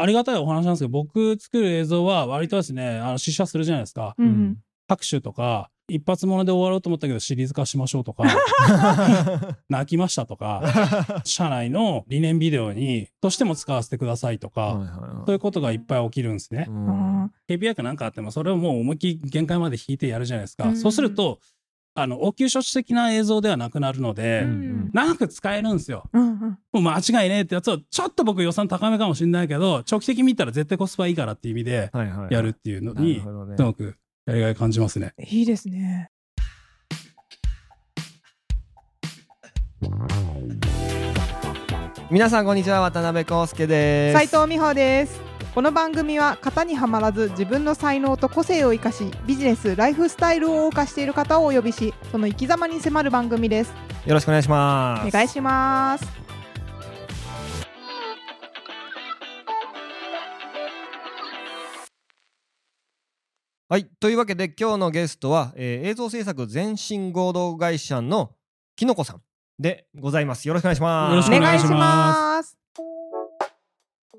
ありがたいお話なんですけど、僕作る映像は割とですね、あの、試写するじゃないですか。うんうん拍手とか、一発もので終わろうと思ったけどシリーズ化しましょうとか、泣きましたとか、社内の理念ビデオに、としても使わせてくださいとか、はいはいそういうことがいっぱい起きるんですね。うんあ KPI なんかあっても、それをもう思いっきり限界まで引いてやるじゃないですか。うんそうすると、あの、応急処置的な映像ではなくなるので、ーううんん長く使えるんですよ。うんうんもう間違いねえってやつを、ちょっと僕予算高めかもしれないけど、長期的に見たら絶対コスパいいからっていう意味でやるっていうのに、ほどねすごくやりがい感じますね。いいですね。皆さんこんにちは渡辺康介です斉藤美穂です。この番組は型にはまらず自分の才能と個性を生かしビジネスライフスタイルを謳歌している方をお呼びしその生き様に迫る番組です。よろしくお願いします。お願いします。はいというわけで今日のゲストは、えー映像制作全身合同会社のきのこさんでございます。よろしくお願いします。よろしくお願いします。お願いします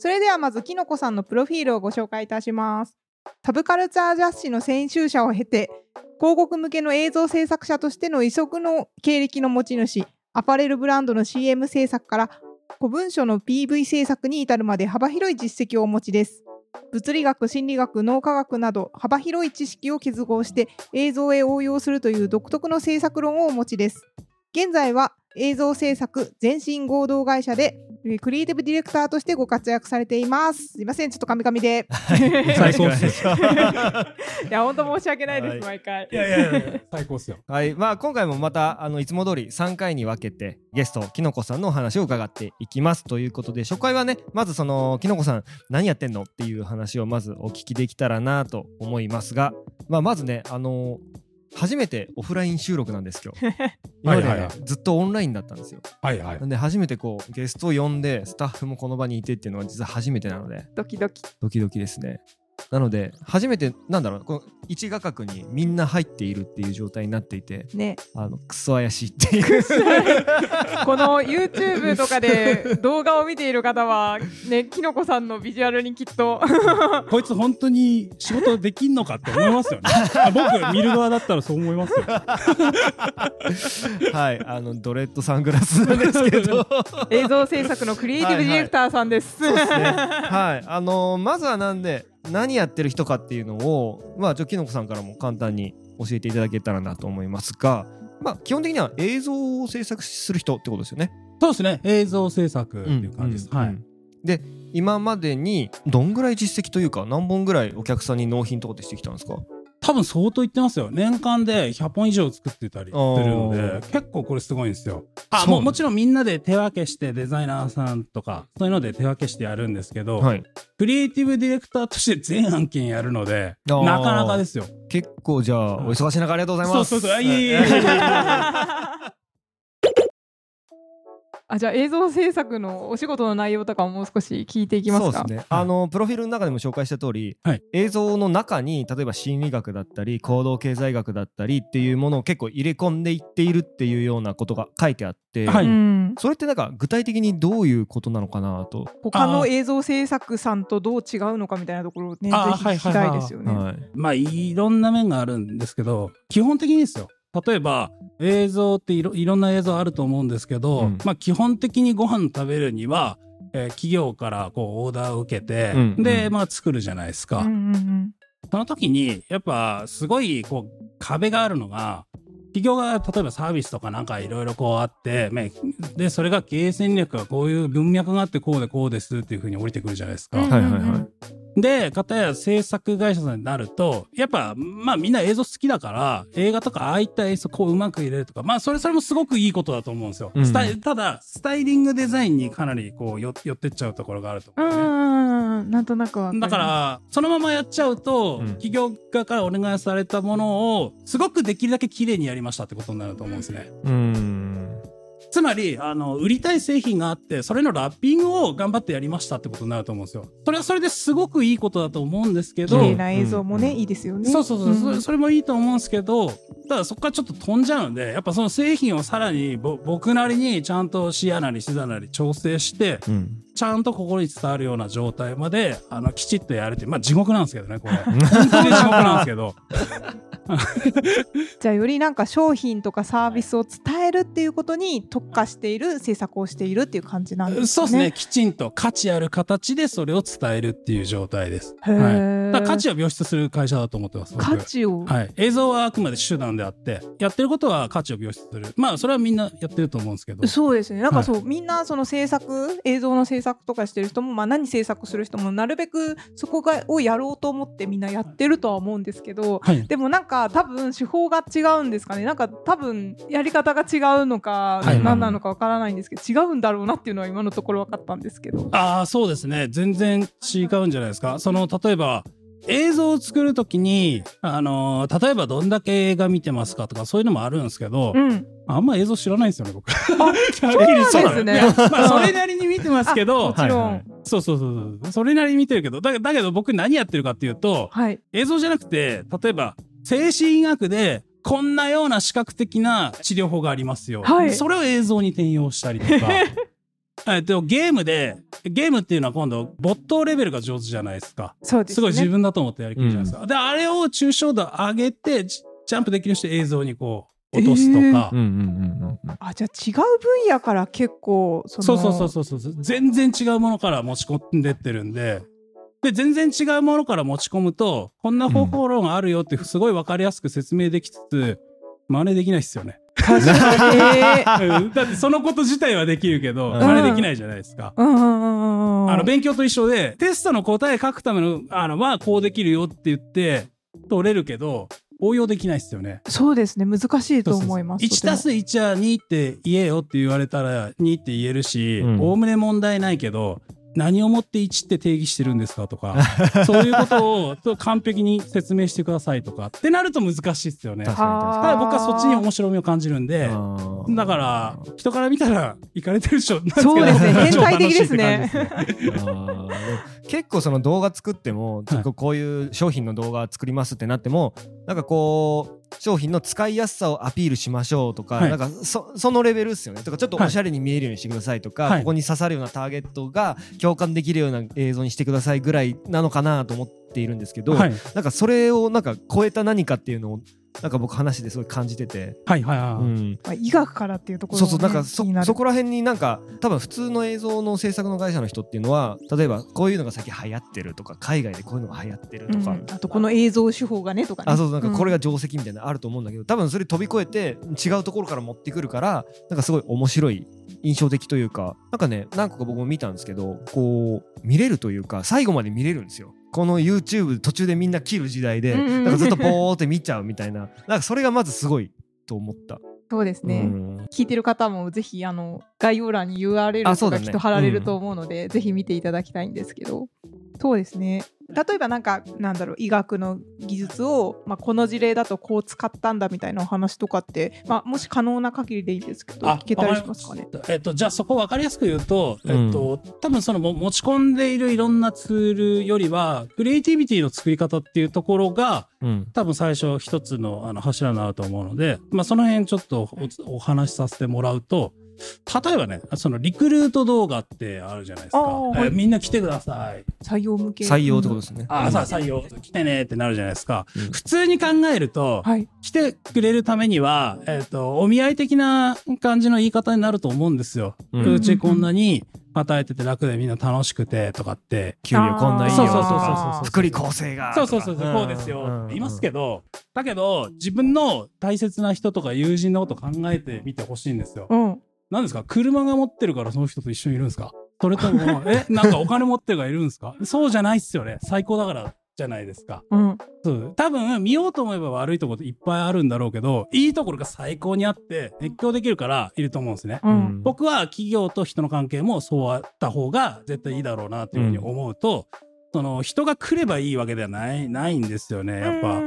それではまずきのこさんのプロフィールをご紹介いたしますサブカルチャー雑誌の編集者を経て広告向けの映像制作者としての異色の経歴の持ち主アパレルブランドの CM 制作から古文書の PV 制作に至るまで幅広い実績をお持ちです物理学、心理学、脳科学など幅広い知識を結合して映像へ応用するという独特の制作論をお持ちです。現在は映像制作全身合同会社でクリエイティブディレクターとしてご活躍されています。すいません、ちょっとカミカミで。最高っす いや、本当申し訳ないです、はい毎回。いやいやいや、最高っすよ。はい、まあ今回もまたあのいつも通り3回に分けてゲストきのこさんのお話を伺っていきますということで初回はねまずそのきのこさん何やってんのっていう話をまずお聞きできたらなと思いますが、まあ、まずねあの初めてオフライン収録なんです今日。今までずっとオンラインだったんですよ。はいはい。な。んで初めてこうゲストを呼んでスタッフもこの場にいてっていうのは実は初めてなので。ドキドキ。ドキドキですねなので初めてなんだろうこの一画角にみんな入っているっていう状態になっていてね、あのクソ怪しいっていう この YouTube とかで動画を見ている方は、ね、きのこさんのビジュアルにきっと こいつ本当に仕事できんのかって思いますよね。あ 僕見る側だったらそう思いますよ。はいあのドレッドサングラスなんですけど映像制作のクリエイティブディレクターさんです。そうですねはいあのまずはなんで何やってる人かっていうのをまあちょきのこさんからも簡単に教えていただけたらなと思いますがまあ基本的には映像を制作する人ってことですよねそうですね。映像制作っていう感じです。はい。うんうんで今までにどんぐらい実績というか何本ぐらいお客さんに納品とかってしてきたんですか？多分相当言ってますよ。年間で100本以上作ってたりするのあでー、結構これすごいんですよ。あ、もうもちろんみんなで手分けしてデザイナーさんとか、そういうので手分けしてやるんですけど、はい。クリエイティブディレクターとして全案件やるので、なかなかですよ。結構じゃあお忙しい中ありがとうございます。そうそうそう。あいえい あじゃあ映像制作のお仕事の内容とかももう少し聞いていきますか？そうですね。あのプロフィールの中でも紹介した通り、はい映像の中に例えば心理学だったり行動経済学だったりっていうものを結構入れ込んでいっているっていうようなことが書いてあって、はいうん、それってなんか具体的にどういうことなのかなと。他の映像制作さんとどう違うのかみたいなところをねぜひ聞きたいですよね。はい。まあいろんな面があるんですけど基本的にですよ例えば映像っていろいろんな映像あると思うんですけど、うん。まあ基本的にご飯食べるには、えー企業からこうオーダーを受けて、うんで、うん。まあ作るじゃないですか、うんうんうん。その時にやっぱすごいこう壁があるのが企業が例えばサービスとかなんかいろいろこうあって、まあでそれが経営戦略がこういう文脈があってこうでこうですっていうふうに降りてくるじゃないですか。うん。はいはいはい。で、かたや制作会社さんになると、やっぱ、まあみんな映像好きだから、映画とかああいった映像こううまく入れるとか、まあそれそれもすごくいいことだと思うんですよ。うんただ、スタイリングデザインにかなりこうよ寄ってっちゃうところがあるとう思う、ね。んうんうんなんとなくわかだから、そのままやっちゃうと、うん企業側からお願いされたものを、すごくできるだけ綺麗にやりましたってことになると思うんですね。うーん。つまり、あの、売りたい製品があって、それのラッピングを頑張ってやりましたってことになると思うんですよ。それはそれですごくいいことだと思うんですけど、綺麗な映像もね、うんいいですよね。そうそうそう、んそれそれもいいと思うんですけど、ただそこからちょっと飛んじゃうので、やっぱその製品をさらにぼ僕なりにちゃんと視野なり視座なり調整して、うんちゃんと心に伝わるような状態まで、あの、きちっとやるっていう、まあ地獄なんですけどね、これ。本当に地獄なんですけど。じゃあよりなんか商品とかサービスを伝えるっていうことに特化している制作をしているっていう感じなんですかね。そうですね。きちんと価値ある形でそれを伝えるっていう状態です。へはい。価値を描出する会社だと思ってます。僕価値を、はい。映像はあくまで手段であって、やってることは価値を描出する。まあ、それはみんなやってると思うんですけど。そうですね。なんかそう、みんなその制作、映像の制作とかしてる人も、まあ何制作する人も、なるべくそこがをやろうと思ってみんなやってるとは思うんですけど、はい。でもなんか多分手法が違うんですかね。なんか多分やり方が違うのか、はい何なのかわからないんですけど、違うんだろうなっていうのは今のところ分かったんですけど。ああ、そうですね。全然違うんじゃないですか。その、例えば、映像を作るときに、あのー例えばどんだけ映画見てますかとかそういうのもあるんですけど、うん。あんま映像知らないんですよね、僕。そうなんですね それなりに見てますけども、ちろん。はいはいそうそうそうそう。それなりに見てるけど、だだけど僕何やってるかっていうと、はい。映像じゃなくて、例えば、精神医学で、こんなような視覚的な治療法がありますよ。はいそれを映像に転用したりとか。えっと、ゲームで、ゲームっていうのは今度、没頭レベルが上手じゃないですか。そうですね。すごい自分だと思ってやりきるじゃないですか。で、あれを抽象度上げて、ジジャンプできる人映像にこう、落とすとか。うんうんうんうんあ、じゃあ違う分野から結構、そのそうそうそうそうそう。全然違うものから持ち込んでってるんで。で、全然違うものから持ち込むと、こんな方法論があるよってすごいわかりやすく説明できつつ、真似できないっすよね。確かに。だってそのこと自体はできるけど、うん真似できないじゃないですか。うんうんうんうん。あの、勉強と一緒で、テストの答え書くための、あの、はこうできるよって言って、取れるけど、応用できないっすよね。そうですね。難しいと思います。1たす1は2って言えよって言われたら2って言えるしうんおおむね問題ないけど何をもって1って定義してるんですかとか そういうことをと完璧に説明してくださいとかってなると難しいっすよね。だか確かに。確あーら僕はそっちに面白みを感じるんでだから人から見たら行かれてるでしょ。そう ですね。変態的ですね結構その動画作っても、はい。こういう商品の動画作りますってなってもなんかこう商品の使いやすさをアピールしましょうとか、はい。なんかそそのレベルっすよね。とかちょっとおしゃれに見えるようにしてくださいとか、はい。ここに刺さるようなターゲットが共感できるような映像にしてくださいぐらいなのかなと思っているんですけど、はい。なんかそれをなんか超えた何かっていうのをなんか僕話ですごい感じてて、はいはいはい、うん、まあ医学からっていうところそうそうなんかそそこら辺になんか多分普通の映像の制作の会社の人っていうのは例えばこういうのが最近流行ってるとか海外でこういうのが流行ってるとか、うんあとこの映像手法がねとかね。あそうそうなんかこれがが定石みたいなのあると思うんだけど多分それ飛び越えて違うところから持ってくるからなんかすごい面白い印象的というかなんかね何個か僕も見たんですけどこう見れるというか最後まで見れるんですよ。この YouTube 途中でみんな切る時代で、うんうん。なんかずっとボーって見ちゃうみたいな。なんかそれがまずすごいと思った。そうですね、うん。聞いてる方もぜひあの概要欄に URL とかきっと貼られると思うので、ぜひ見ていただきたいんですけど。そうですね例えばなんかなんだろう医学の技術を、まあ、この事例だとこう使ったんだみたいなお話とかって、まあ、もし可能な限りでいいんですけどあ聞けたりしますかね？えっと、じゃあそこ分かりやすく言うと、うん。えっと、多分そのも持ち込んでいるいろんなツールよりは、クリエイティビティの作り方っていうところが、うん。多分最初一つのあの柱になると思うので、まあその辺ちょっとおお話しさせてもらうと、例えばね、そのリクルート動画ってあるじゃないですか。えみんな来てください。採用向け採用ってことですね。ああ、さあ採用、来てねってなるじゃないですか。うん普通に考えると、はい来てくれるためには、えっ、と、お見合い的な感じの言い方になると思うんですよ。ううんちこんなに働いてて楽でみんな楽しくてとかって。給料こんないいよとそうそうそうそうかそう福利厚生がそうそうそうそう、こうですよって言いますけど、だけど、自分の大切な人とか友人のこと考えてみてほしいんですよ。うん何ですか？車が持ってるからその人と一緒にいるんですか？それとも、え、なんかお金持ってるからいるんですか？そうじゃないっすよね。最高だからじゃないですか。うんそう。多分、見ようと思えば悪いところっていっぱいあるんだろうけど、いいところが最高にあって、熱狂できるからいると思うんですね。ううんん僕は企業と人の関係もそうあった方が絶対いいだろうなっていうふうに思うと、その人が来ればいいわけではない、ないんですよね、やっぱ。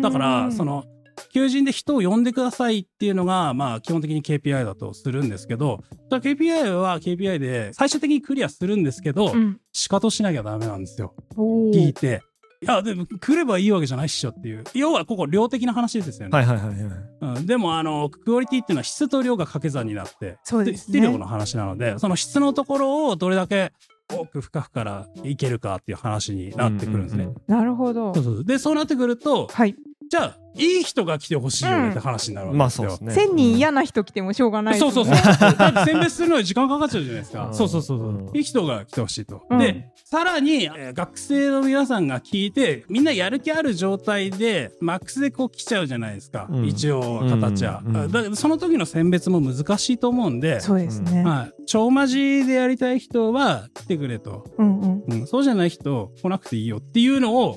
だから、その、求人で人を呼んでくださいっていうのが、まあ、基本的に KPI だとするんですけど、KPI は KPI で最終的にクリアするんですけど、うん仕方しなきゃダメなんですよ。聞いて。や、でも来ればいいわけじゃないっしょっていう。要はここ量的な話ですよね。はいはいはいはいうん、でも、あの、クオリティっていうのは質と量が掛け算になって、そうですね質量の話なので、その質のところをどれだけ奥深くからいけるかっていう話になってくるんですね。うううなるほどそう。そうで、そうなってくると、はい。じゃあ、いい人が来てほしいよねって話になるわけですよ。まあそうですね千人嫌な人来てもしょうがないそうそうそう。選別するのに時間かかっちゃうじゃないですか。うんそうそうそうそううんいい人が来てほしいと。うんで、さらに、えー学生の皆さんが聞いて、みんなやる気ある状態で、マックスでこう来ちゃうじゃないですか。うん一応、形は。うんうんだからその時の選別も難しいと思うんで、そうですね。はい。超マジでやりたい人は来てくれと。うんうん。うん、そうじゃない人来なくていいよっていうのを。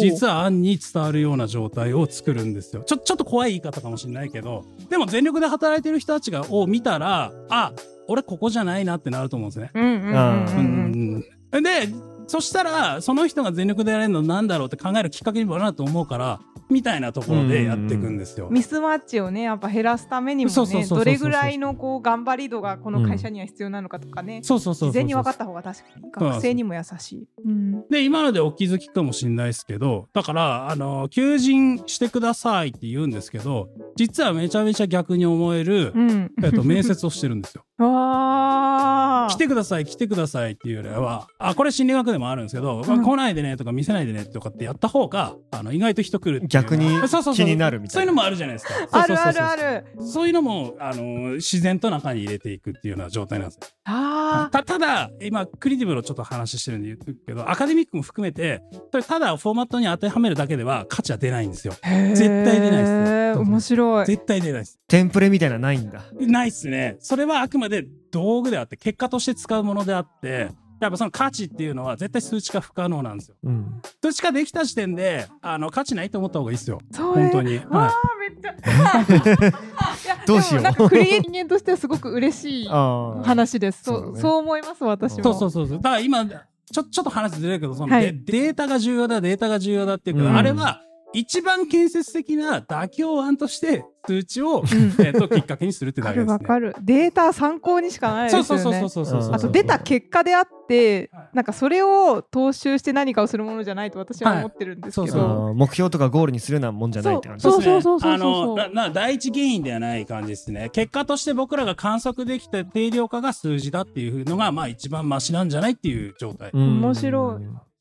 実は案に伝わるような状態を作るんですよ。ちょ、ちょっと怖い言い方かもしれないけど、でも全力で働いてる人たちが、を見たら、あ、俺ここじゃないなってなると思うんですね。うんうんうんうんうん。うんで、そしたら、その人が全力でやれるのなんだろうって考えるきっかけにもなると思うから、みたいなところでやっていくんですよ。ミスマッチをねやっぱ減らすためにもねどれぐらいのこう頑張り度がこの会社には必要なのかとかね、そうそうそうそうそう。事前に分かった方が確かに学生にも優しい。うんで、今のでお気づきかもしれないですけど、だから、あの、求人してくださいって言うんですけど、実はめちゃめちゃ逆に思える、うん。えっと、面接をしてるんですよ。わあ。来てください、来てくださいっていうよりは、あ、これ心理学でもあるんですけど、うん来ないでねとか見せないでねとかってやった方が、あの、意外と人来るっていう逆にそうそうそう気になるみたいなそういうのもあるじゃないですか。あるあるある。そういうのも、あの、自然と中に入れていくっていうような状態なんですよ。ああ。たただ、今、クリエイティブのちょっと話してるんで言うけど、アカデミックも含めて、それただフォーマットに当てはめるだけでは価値は出ないんですよ。絶対出ないです面白い。絶対出ないです。テンプレみたいなのないんだないっすね。それはあくまで道具であって、結果として使うものであって、やっぱその価値っていうのは絶対数値化不可能なんですよ。うん数値化できた時点で、あの、価値ないと思った方がいいですよ。本当に。わはあめっちゃ。どうしようでもなんかクリエイ人間としてはすごく嬉しいああ話です。そそうだねうそう思います私い。も。そうそうそうそう。だから今、ちょ、ちょっと話ずれるけど、その、はいでデータが重要だ、データが重要だっていうけど、うんあれは、一番建設的な妥協案として数値を、うんえっと、きっかけにするってわかだけですね。るわかる。データ参考にしかないですよね。そうそうそうそうそうそう。うんあと出た結果であってはい、なんかそれを踏襲して何かをするものじゃないと私は思ってるんですけはいど。目標とかゴールにするようなもんじゃないって感じそうですねそうそうそうそうあの、な、な、第一原因ではない感じですね。結果として僕らが観測できた定量化が数字だっていうのが、まあ一番マシなんじゃないっていう状態。うん面白い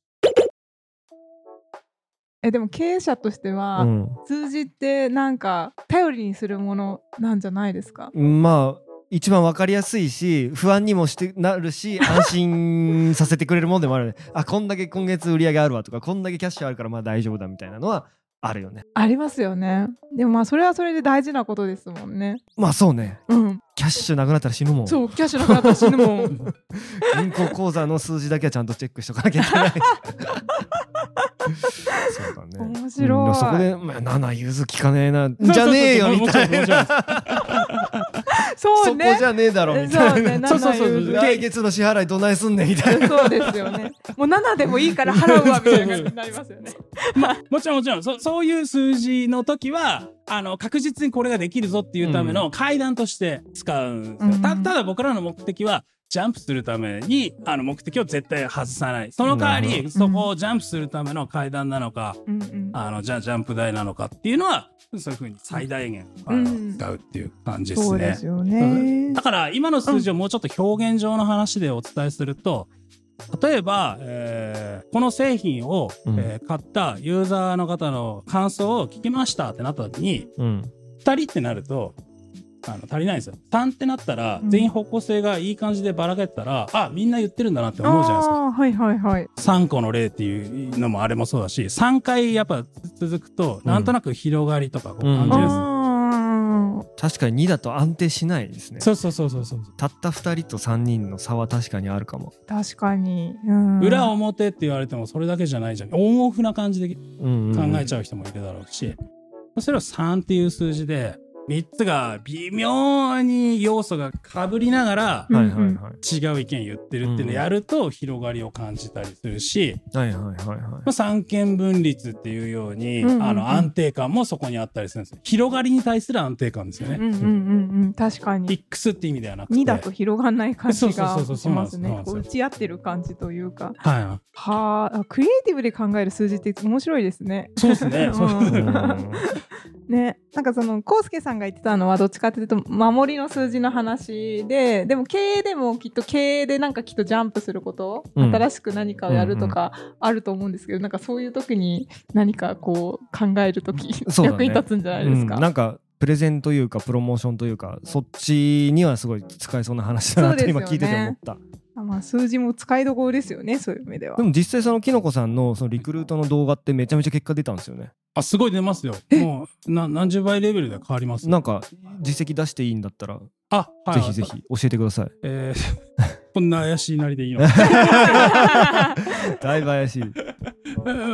えでも経営者としては、うん。数字ってなんか頼りにするものなんじゃないですか？まあ一番わかりやすいし不安にもしてなるし 安心させてくれるもんでもある。ねあこんだけ今月売り上げあるわとかこんだけキャッシュあるからまあ大丈夫だみたいなのはあるよね。ありますよね。でもまあそれはそれで大事なことですもんね。まあそうね。うん。キャッシュなくなったら死ぬもん。そうキャッシュなくなったら死ぬもん。銀行口座の数字だけはちゃんとチェックしとかなきゃいけない そうだね。面白い。うんそこで、まあ、7融通聞かねえなじゃねえよみたいな。そうね。そこじゃねえだろみたそうねいなそうそうそう7言来月の支払いどないすんねんみたいな。そうですよね。もう7でもいいから払うわみたいな感じになりますよね。まあ、もちろんもちろん、そそういう数字の時は、あの、確実にこれができるぞっていうための階段として使うんですよ。うん。たただ僕らの目的は、ジャンプするために、あの、目的を絶対外さない。その代わり、そこをジャンプするための階段なのか、うんうん。あの、じゃあジャンプ台なのかっていうのは、そういうふうに最大限、うん。使うっていう感じですね。そうで。すよね。だから今の数字をもうちょっと表現上の話でお伝えすると、例えば、えーこの製品を、うん。えー買ったユーザーの方の感想を聞きましたってなった時に、うん。2人ってなると、あの足りないんですよ。3ってなったら、うん。全員方向性がいい感じでばらけてたら、あ、みんな言ってるんだなって思うじゃないですか。はいはいはい。3個の例っていうのもあれもそうだし、3回やっぱ続くと、なんとなく広がりとかこう感じるんです。よあ確かに2だと安定しないですね。そうそうそうそうそう。たった2人と3人の差は確かにあるかも、ー確かに、うん、裏表って言われてもそれだけじゃないじゃん。オンオフな感じでうんうん考えちゃう人もいるだろうし、それを3っていう数字で、3つが微妙に要素がかぶりながらうんはいはいはい。違う意見言ってるっていうのをやると広がりを感じたりするし、はいはいはいはいまあ、三権分立っていうように、うんうんうん。あの安定感もそこにあったりするんですよ。広がりに対する安定感ですよね。うんうんうんうん。確かに。X って意味ではなくて。2だと広がんない感じがしますね。打ち合ってる感じというか。はい。はあクリエイティブで考える数字って面白いですね。そうですね。ね、なんかそのコウスケさんが言ってたのはどっちかっていうと守りの数字の話ででも経営でもきっと経営でなんかきっとジャンプすること、うん。新しく何かをやるとかあると思うんですけど、なんかそういう時に何かこう考える時、ね。役に立つんじゃないですか。うん。なんかプレゼンというかプロモーションというかそっちにはすごい使えそうな話だなってそうですよね。今聞いてて思った。あまあ、数字も使いどころですよねそういう意味では。で。も実際そのきのこさんのそのリクルートの動画ってめちゃめちゃ結果出たんですよね。あすごい出ますよ。もうな何十倍レベルで変わりますなんか実績出していいんだったらあ、はい、ぜひぜひ教えてください。えー こんな怪しいなりでいいの？だいぶ怪しい。う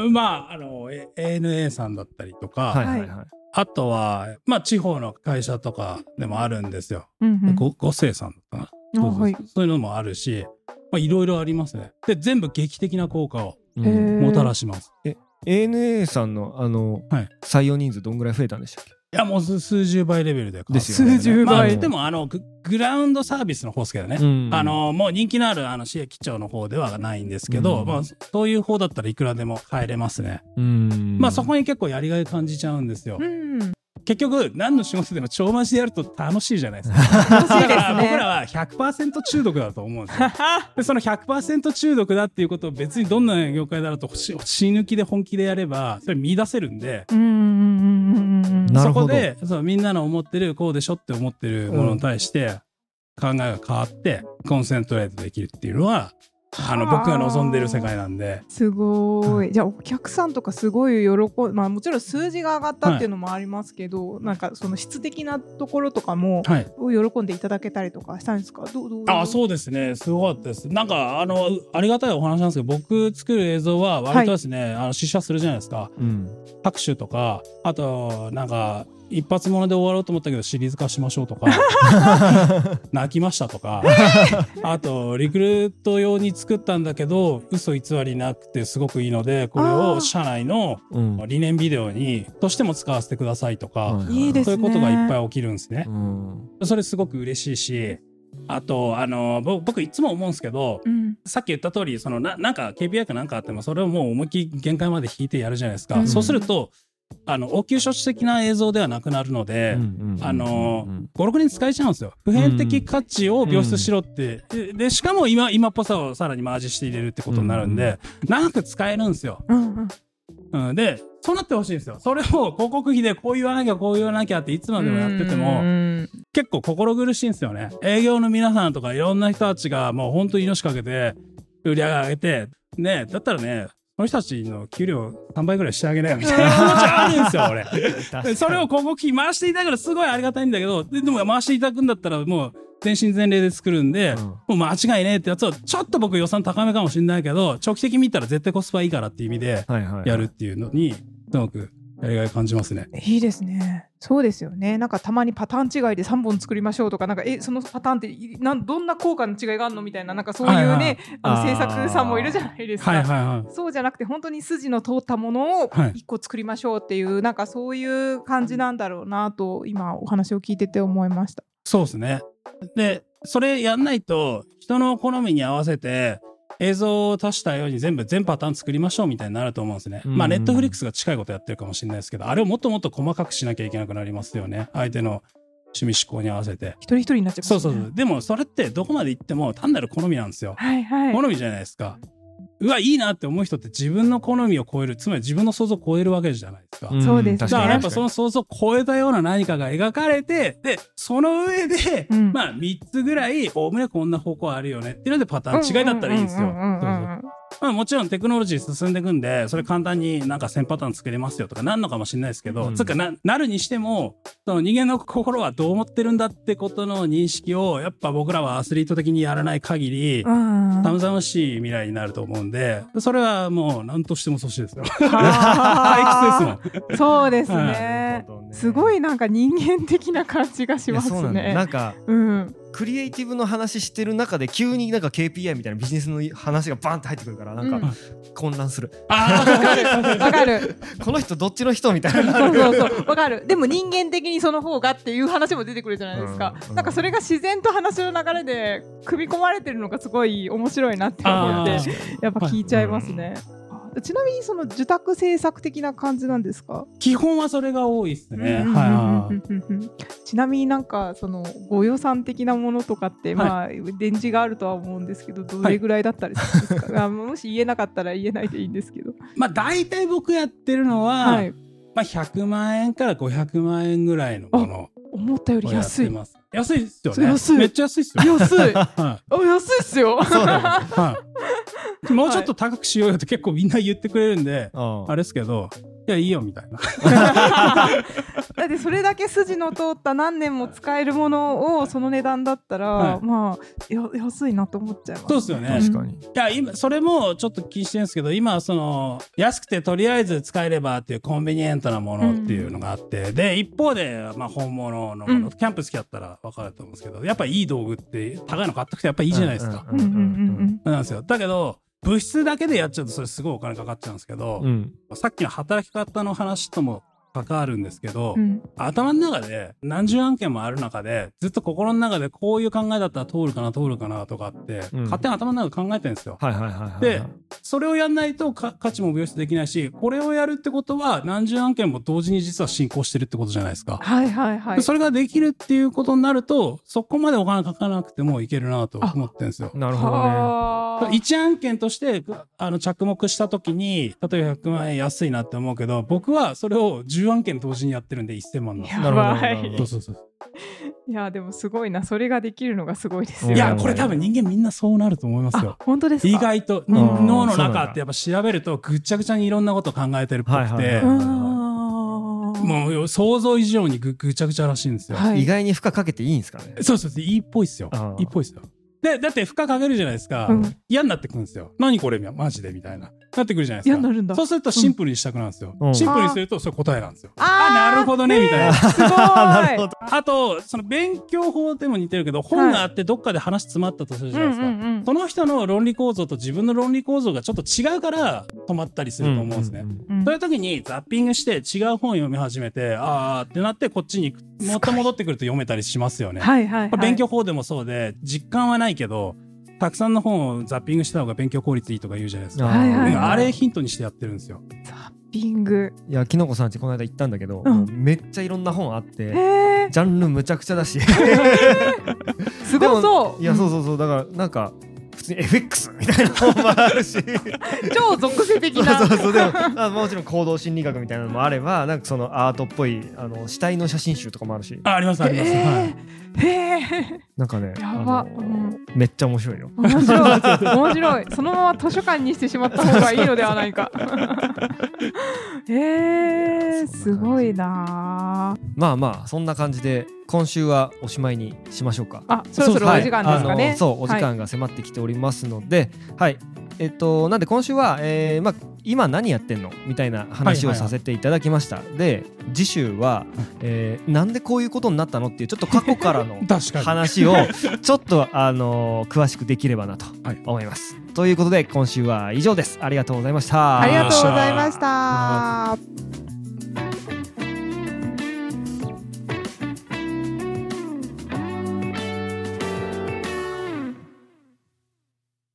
んまああのえ ANA さんだったりとか、はいはいはいあとはまあ地方の会社とかでもあるんですよ、うんうん。ご五星さんかな。あそうそうはい。そういうのもあるしまあいろいろありますね。で全部劇的な効果をもたらします、ANA さんのあの、はい。採用人数どんぐらい増えたんでしたっけ？いやもう数数十倍レベルでですよね。数十倍。まあ、でもあのググラウンドサービスの方ですけどね、うん。あのもう人気のあるあの市駅長の方ではないんですけど、うん。まあ、そういう方だったらいくらでも入れますね、うん。まあそこに結構やりがい感じちゃうんですよ、うん結局何の仕事でも超マジでやると楽しいじゃないですか。楽しいですだから僕らね。は100%中毒だと思うんですよ。でその100%中毒だっていうことを別にどんな業界だろうとし死抜きで本気でやればそれ見出せるんでそこでそうみんなの思ってるこうでしょって思ってるものに対して考えが変わってコンセントレートできるっていうのはあの僕が望んでる世界なんで。すごい。じゃあお客さんとかすごい喜んまあもちろん数字が上がったっていうのもありますけど、なんかその質的なところとかもはい。喜んでいただけたりとかしたんですか？どうどうあそうですね。すごかったです。なんかあのありがたいお話なんですけど僕作る映像は割とですね、あの試写するじゃないですか。うん。拍手とかあとなんか一発もので終わろうと思ったけどシリーズ化しましょうとか 泣きましたとかあとリクルート用に作ったんだけど嘘偽りなくてすごくいいのでこれを社内のうん。理念ビデオにとしても使わせてくださいとか。そういうことがいっぱい起きるんですね。う。ん。それすごく嬉しいしあとあのぼ僕いつも思うんですけどうん。さっき言った通りそのななんか KPI かなんかあってもそれをもう思いっきり限界まで引いてやるじゃないですか、うん。そうするとあの応急処置的な映像ではなくなるので、うんあの56人使えちゃうんですよ普遍的価値を描出しろって、ででしかも今今っぽさをさらにマージして入れるってことになるんで、長く使えるんですよ、うんうん、でそうなってほしいんですよそれを広告費でこう言わなきゃこう言わなきゃっていつまでもやってても、結構心苦しいんですよね。営業の皆さんとかいろんな人たちがもう本当に命かけて売り上げ上げて、ね、だったらね、の人たちの給料3倍ぐらいしてあげなよみたいな気持ちあるんですよ、俺。でそれを広告費回していただくのすごいありがたいんだけど、ででも回していただくんだったらもう全身全霊で作るんで、うんもう間違いねえってやつをちょっと僕予算高めかもしれないけど、長期的に見たら絶対コスパいいからっていう意味でやるっていうのに、すごくやりがい感じますね。いいですね。そうですよね。なんかたまにパターン違いで3本作りましょうとか、なんかえそのパターンっていなんどんな効果の違いがあるのみたいな、なんかそういうね、はいはいあの制作さんもいるじゃないですか。はいはいはい。そうじゃなくて本当に筋の通ったものをはい一個作りましょうっていう、なんかそういう感じなんだろうなと今お話を聞いてて思いました。そうですね。で、それやんないと、人の好みに合わせて、映像を足したように全部全パターン作りましょうみたいになると思うんですね。うんまあ、ネットフリックスが近いことやってるかもしれないですけど、あれをもっともっと細かくしなきゃいけなくなりますよね。相手の趣味思考に合わせて。一人一人になっちゃいますねそうそうそう。でも、それってどこまで行っても単なる好みなんですよ。はいはい。好みじゃないですか。うわ、いいなって思う人って自分の好みを超える、つまり自分の想像を超えるわけじゃないですか。んそうですねだからやっぱその想像を超えたような何かが描かれて、で、その上で、うんまあ3つぐらい、おおむねこんな方向あるよねっていうのでパターン違いだったらいいんですよ。まあもちろんテクノロジー進んでいくんで、それ簡単になんか1000パターン作れますよとかなんのかもしれないですけど、うん。つうかな、なるにしても、その人間の心はどう思ってるんだってことの認識を、やっぱ僕らはアスリート的にやらない限り、うん。たむざむしい未来になると思うんで、それはもう何としても阻止ですよ。は退屈ですも。ん。そうですはい。ね。すごいなんか人間的な感じがしますね。なんかうんクリエイティブの話してる中で急になんか KPI みたいなビジネスの話がバンって入ってくるからなんかうん。混乱する、あわかる。わかる。この人どっちの人みたいな。そうそうそう。わかる。でも人間的にその方がっていう話も出てくるじゃないですか、うん。うん。なんかそれが自然と話の流れで組み込まれてるのがすごい面白いなって思ってやっぱ聞いちゃいますね、あちなみにその受託制作的な感じなんですか？基本はそれが多いですね。ちなみになんかそのご予算的なものとかって、まあ電池があるとは思うんですけどどれぐらいだったりするんですか、あもし言えなかったら言えないでいいんですけど。まあ大体僕やってるのは、はい。まあ100万円から500万円ぐらいのもの思ったより安い。てます。安いですよね。安いめっちゃ安いですよ。安いはあ安いっすよそうだい。はい。もうちょっと高くしようよって結構みんな言ってくれるんで、ああれですけど、いや、いいよみたいな。だってそれだけ筋の通った何年も使えるものをその値段だったら、はいまあや安いなと思っちゃいますそうですよね。確かに、いや、今、それもちょっと気にしてるんですけど、今はその、安くてとりあえず使えればっていうコンビニエントなものっていうのがあって、で、一方で、まあ本物のもの、うんキャンプ好きだったら分かると思うんですけど、やっぱいい道具って高いの買ってくてやっぱいいじゃないですか。うんうんうんなんですよ。だけど、物質だけでやっちゃうとそれすごいお金かかっちゃうんですけど、うん。さっきの働き方の話とも関わるんですけど、うんうん頭の中で何十案件もある中で、ずっと心の中でこういう考えだったら通るかな通るかなとかって、うん勝手に頭の中で考えてるんですよ。はいはいはいはいでそれをやんないとか価値も病出できないし、これをやるってことは何十案件も同時に実は進行してるってことじゃないですか。はいはいはいでそれができるっていうことになると、そこまでお金かからなくてもいけるなと思ってるんですよ。なるほどねはあ一案件としてあの着目したときに、例えば100万円安いなって思うけど、僕はそれを10案件同時にやってるんで1000万なんですよやなるほどばいなるほど。そうそうそう。いやでもすごいな。それができるのがすごいですよ。うんいや、これ多分人間みんなそうなると思いますあよ。本当ですか？意外と、うん。脳の中ってやっぱ調べるとぐっちゃぐちゃにいろんなこと考えてるっぽくて。ももう想像以上にぐぐちゃぐちゃらしいんですよ。はい。意外に負荷かけていいんですかね？そうそうそう、いいっぽいっすよ。いいっぽいっすよ。で、だって負荷かけるじゃないですか。うん。嫌になってくるんですよ。何これ？マジでみたいな。なってくるじゃないですか。なるんだそうするとシンプルにしたくなるんですよ。うんシンプルにするとそれ答えなんですよ。ああ、ーなるほどね、みたいな。すごいなるほどあと、その勉強法でも似てるけど、本があってどっかで話詰まったとするじゃないですか。うんうんうんその人の論理構造と自分の論理構造がちょっと違うから止まったりすると思うんですね。うんうんうんそういう時にザッピングして違う本読み始めて、あーってなってこっちに行くもっと戻ってくると読めたりしますよね。はいはいはい勉強法でもそうで、実感はないけど、たくさんの本をザッピングした方が勉強効率いいとか言うじゃないですか。はいはいうんあれヒントにしてやってるんですよ。ザッピング。いやきのこさんちこの間行ったんだけど、うん。めっちゃいろんな本あってジャンルむちゃくちゃだし。すごそう。いやそうそうそう。だからなんかに FX みたいな本もあるし。超属性的そうなそうそう。でもあもちろん行動心理学みたいなのもあればなんかそのアートっぽいあの死体の写真集とかもあるし。あ、ありますあります。はい。へえなんかねやばう。んめっちゃ面白いよ。面白い面白い。そのまま図書館にしてしまった方がいいのではないか。へ えすごいなまあまあそんな感じで今週はおしまいにしましょうか。あそろそろお時間ですかあねのそうお時はい間が迫ってきておりますのではい、えっとなんで今週は、えーまあ、今何やってんのみたいな話をはいはいはいさせていただきました、で次週は、えーなんでこういうことになったのっていうちょっと過去からの。話をちょっとあの詳しくできればなとはい。思います、ということで今週は以上です。ありがとうございました。ありがとうございました